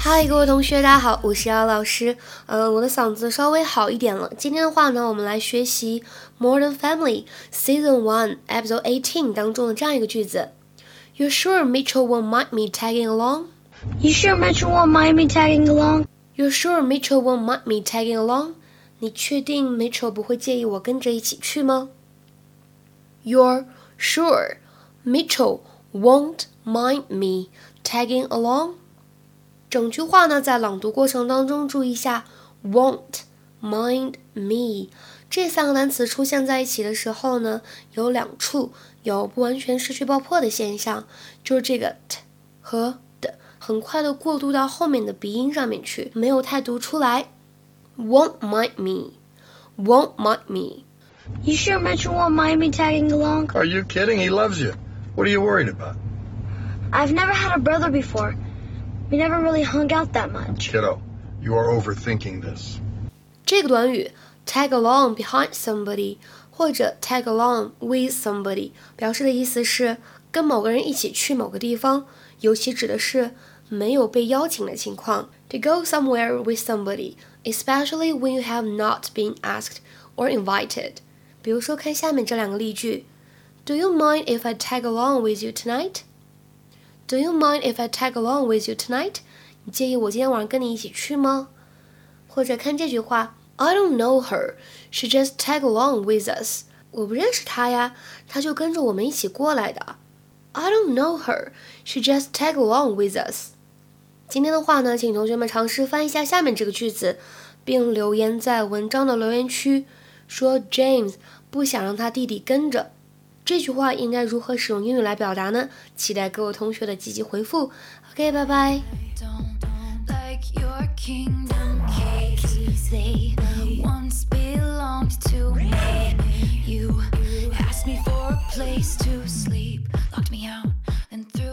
嗨，各位同学，大家好，我是姚老师。嗯、呃，我的嗓子稍微好一点了。今天的话呢，我们来学习《Modern Family》Season One Episode Eighteen 当中的这样一个句子。：You sure Mitchell won't mind me tagging along? You sure Mitchell won't mind me tagging along? You sure Mitchell won't mind me tagging along? 你确定 Mitchell 不会介意我跟着一起去吗？You're sure Mitchell won't mind me tagging along? 整句话呢，在朗读过程当中，注意一下 won't mind me 这三个单词出现在一起的时候呢，有两处 有不完全失去爆破的现象，就是这个 t 和的很快的过渡到后面的鼻音上面去，没有太读出来。Won't mind me, won't mind me. You sure Mitchell won't mind me tagging along? Are you kidding? He loves you. What are you worried about? I've never had a brother before. We never really hung out that much. Kiddo, you are overthinking this. 这个短语 tag along behind somebody 或者 tag along with somebody 表示的意思是跟某个人一起去某个地方，尤其指的是没有被邀请的情况。To go somewhere with somebody, especially when you have not been asked or invited. 比如说，看下面这两个例句：Do you mind if I tag along with you tonight? Do you mind if I tag along with you tonight？你介意我今天晚上跟你一起去吗？或者看这句话 ，I don't know her. She just tag along with us. 我不认识她呀，她就跟着我们一起过来的。I don't know her. She just tag along with us. 今天的话呢，请同学们尝试翻译一下下面这个句子，并留言在文章的留言区，说 James 不想让他弟弟跟着。这句话应该如何使用英语来表达呢？期待各位同学的积极回复。OK，拜拜。they once belonged to me. You asked me for a place to sleep, locked me out, and threw.